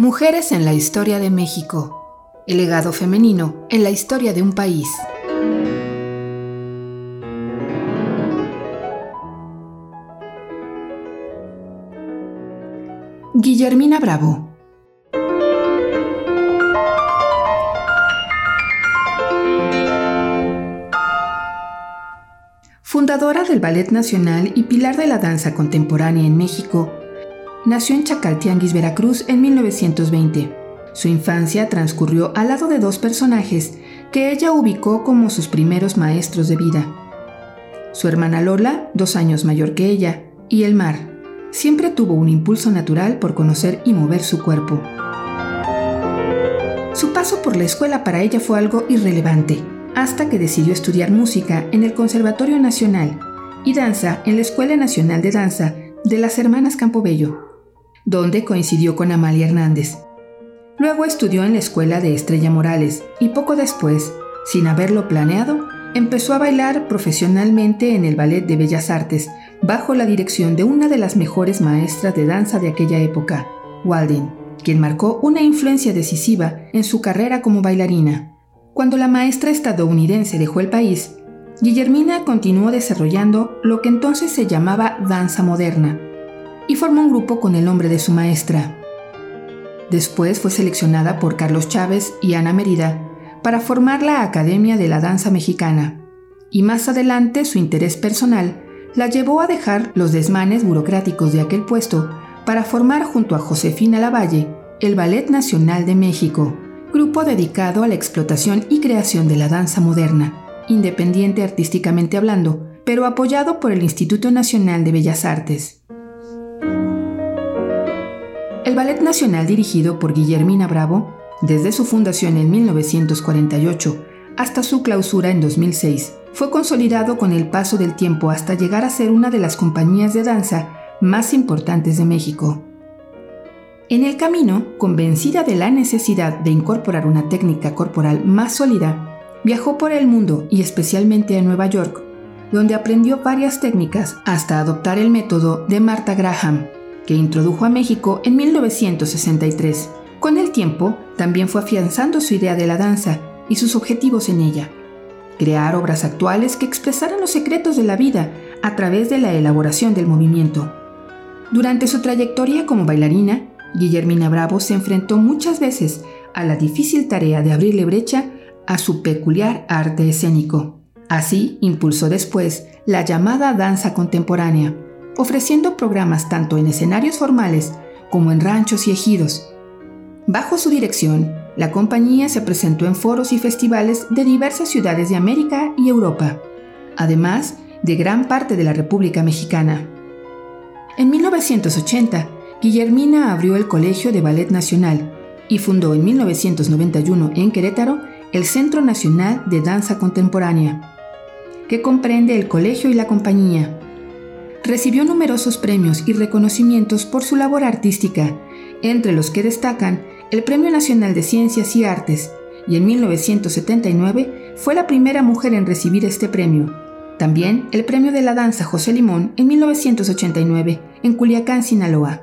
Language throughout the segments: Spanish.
Mujeres en la historia de México. El legado femenino en la historia de un país. Guillermina Bravo. Fundadora del Ballet Nacional y pilar de la danza contemporánea en México, nació en Chacaltianguis, Veracruz en 1920. Su infancia transcurrió al lado de dos personajes que ella ubicó como sus primeros maestros de vida. Su hermana Lola, dos años mayor que ella, y el mar. Siempre tuvo un impulso natural por conocer y mover su cuerpo. Su paso por la escuela para ella fue algo irrelevante, hasta que decidió estudiar música en el Conservatorio Nacional y danza en la Escuela Nacional de Danza de las Hermanas Campobello donde coincidió con Amalia Hernández. Luego estudió en la escuela de Estrella Morales y poco después, sin haberlo planeado, empezó a bailar profesionalmente en el Ballet de Bellas Artes bajo la dirección de una de las mejores maestras de danza de aquella época, Walden, quien marcó una influencia decisiva en su carrera como bailarina. Cuando la maestra estadounidense dejó el país, Guillermina continuó desarrollando lo que entonces se llamaba danza moderna, y formó un grupo con el nombre de su maestra. Después fue seleccionada por Carlos Chávez y Ana Merida para formar la Academia de la Danza Mexicana, y más adelante su interés personal la llevó a dejar los desmanes burocráticos de aquel puesto para formar junto a Josefina Lavalle el Ballet Nacional de México, grupo dedicado a la explotación y creación de la danza moderna, independiente artísticamente hablando, pero apoyado por el Instituto Nacional de Bellas Artes. El Ballet Nacional dirigido por Guillermina Bravo, desde su fundación en 1948 hasta su clausura en 2006, fue consolidado con el paso del tiempo hasta llegar a ser una de las compañías de danza más importantes de México. En el camino, convencida de la necesidad de incorporar una técnica corporal más sólida, viajó por el mundo y especialmente a Nueva York, donde aprendió varias técnicas hasta adoptar el método de Martha Graham, introdujo a México en 1963. Con el tiempo, también fue afianzando su idea de la danza y sus objetivos en ella. Crear obras actuales que expresaran los secretos de la vida a través de la elaboración del movimiento. Durante su trayectoria como bailarina, Guillermina Bravo se enfrentó muchas veces a la difícil tarea de abrirle brecha a su peculiar arte escénico. Así impulsó después la llamada danza contemporánea, ofreciendo programas tanto en escenarios formales como en ranchos y ejidos. Bajo su dirección, la compañía se presentó en foros y festivales de diversas ciudades de América y Europa, además de gran parte de la República Mexicana. En 1980, Guillermina abrió el Colegio de Ballet Nacional y fundó en 1991 en Querétaro el Centro Nacional de Danza Contemporánea, que comprende el colegio y la compañía, recibió numerosos premios y reconocimientos por su labor artística, entre los que destacan el Premio Nacional de Ciencias y Artes, y en 1979 fue la primera mujer en recibir este premio. También el Premio de la Danza José Limón en 1989 en Culiacán, Sinaloa.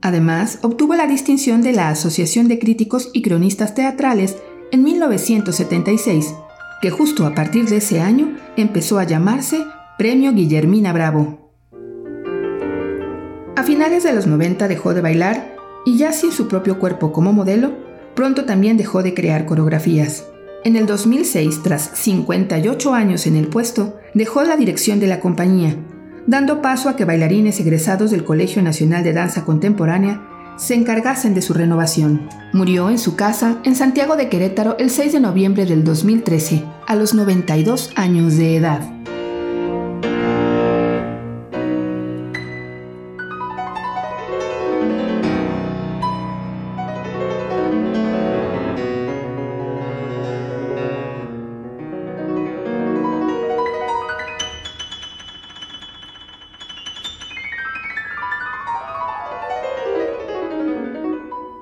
Además, obtuvo la distinción de la Asociación de Críticos y Cronistas Teatrales en 1976, que justo a partir de ese año empezó a llamarse Premio Guillermina Bravo. A finales de los 90 dejó de bailar y ya sin su propio cuerpo como modelo, pronto también dejó de crear coreografías. En el 2006, tras 58 años en el puesto, dejó la dirección de la compañía, dando paso a que bailarines egresados del Colegio Nacional de Danza Contemporánea se encargasen de su renovación. Murió en su casa en Santiago de Querétaro el 6 de noviembre del 2013, a los 92 años de edad.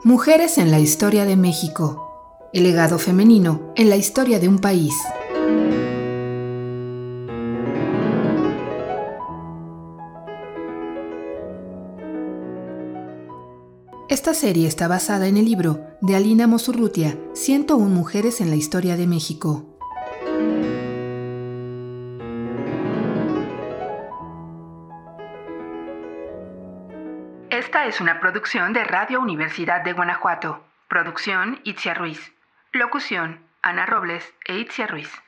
Mujeres en la historia de México. El legado femenino en la historia de un país. Esta serie está basada en el libro de Alina Mosurrutia, 101 mujeres en la historia de México. Esta es una producción de Radio Universidad de Guanajuato. Producción Itzia Ruiz. Locución Ana Robles e Itzia Ruiz.